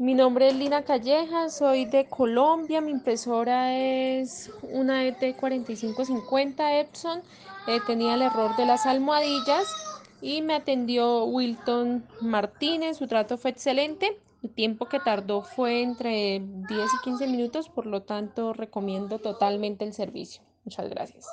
Mi nombre es Lina Calleja, soy de Colombia, mi impresora es una ET4550 Epson, eh, tenía el error de las almohadillas y me atendió Wilton Martínez, su trato fue excelente, el tiempo que tardó fue entre 10 y 15 minutos, por lo tanto recomiendo totalmente el servicio. Muchas gracias.